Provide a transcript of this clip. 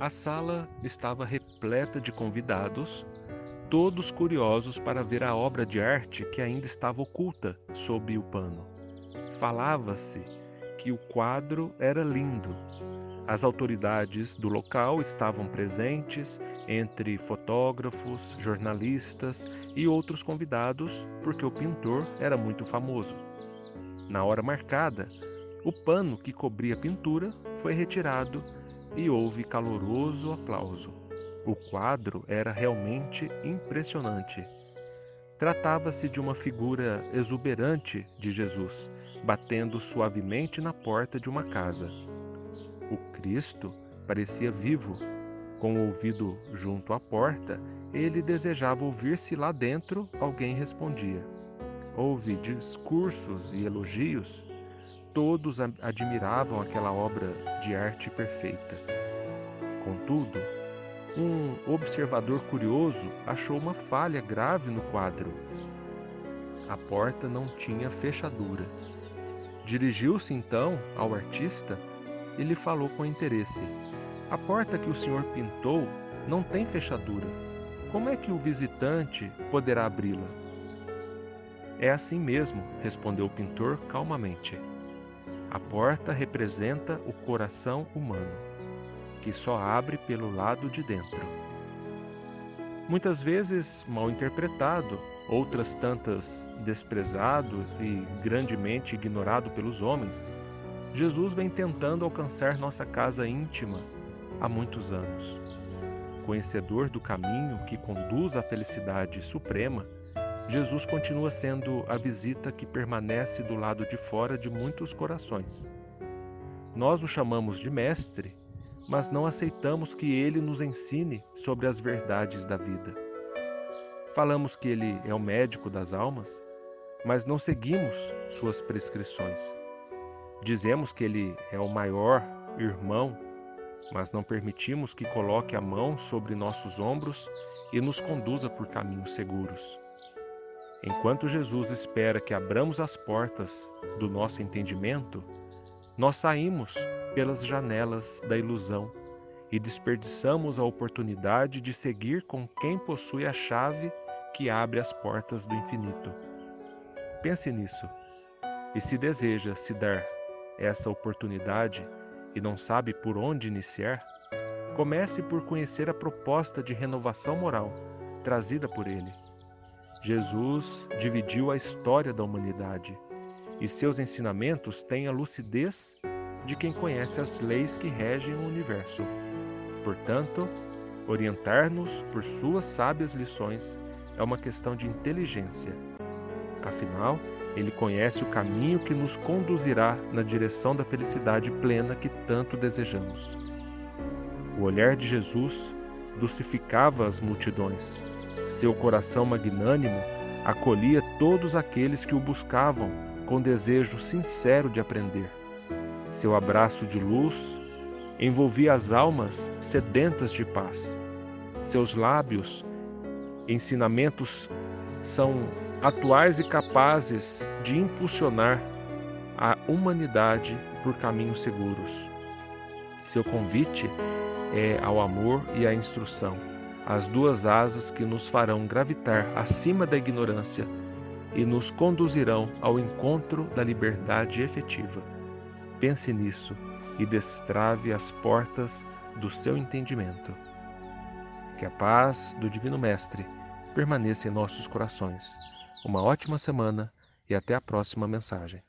A sala estava repleta de convidados, todos curiosos para ver a obra de arte que ainda estava oculta sob o pano. Falava-se que o quadro era lindo. As autoridades do local estavam presentes, entre fotógrafos, jornalistas e outros convidados, porque o pintor era muito famoso. Na hora marcada, o pano que cobria a pintura foi retirado e houve caloroso aplauso. O quadro era realmente impressionante. Tratava-se de uma figura exuberante de Jesus, batendo suavemente na porta de uma casa. O Cristo parecia vivo. Com o ouvido junto à porta, ele desejava ouvir se lá dentro alguém respondia. Houve discursos e elogios Todos admiravam aquela obra de arte perfeita. Contudo, um observador curioso achou uma falha grave no quadro. A porta não tinha fechadura. Dirigiu-se então ao artista e lhe falou com interesse: A porta que o senhor pintou não tem fechadura. Como é que o visitante poderá abri-la? É assim mesmo, respondeu o pintor calmamente. A porta representa o coração humano, que só abre pelo lado de dentro. Muitas vezes mal interpretado, outras tantas desprezado e grandemente ignorado pelos homens, Jesus vem tentando alcançar nossa casa íntima há muitos anos. Conhecedor do caminho que conduz à felicidade suprema, Jesus continua sendo a visita que permanece do lado de fora de muitos corações. Nós o chamamos de Mestre, mas não aceitamos que ele nos ensine sobre as verdades da vida. Falamos que ele é o médico das almas, mas não seguimos suas prescrições. Dizemos que ele é o maior irmão, mas não permitimos que coloque a mão sobre nossos ombros e nos conduza por caminhos seguros. Enquanto Jesus espera que abramos as portas do nosso entendimento, nós saímos pelas janelas da ilusão e desperdiçamos a oportunidade de seguir com quem possui a chave que abre as portas do infinito. Pense nisso. E se deseja se dar essa oportunidade e não sabe por onde iniciar, comece por conhecer a proposta de renovação moral trazida por ele. Jesus dividiu a história da humanidade e seus ensinamentos têm a lucidez de quem conhece as leis que regem o universo. Portanto, orientar-nos por suas sábias lições é uma questão de inteligência. Afinal, ele conhece o caminho que nos conduzirá na direção da felicidade plena que tanto desejamos. O olhar de Jesus dulcificava as multidões seu coração magnânimo acolhia todos aqueles que o buscavam com desejo sincero de aprender. Seu abraço de luz envolvia as almas sedentas de paz. Seus lábios, ensinamentos são atuais e capazes de impulsionar a humanidade por caminhos seguros. Seu convite é ao amor e à instrução as duas asas que nos farão gravitar acima da ignorância e nos conduzirão ao encontro da liberdade efetiva. Pense nisso e destrave as portas do seu entendimento. Que a paz do Divino Mestre permaneça em nossos corações. Uma ótima semana e até a próxima mensagem.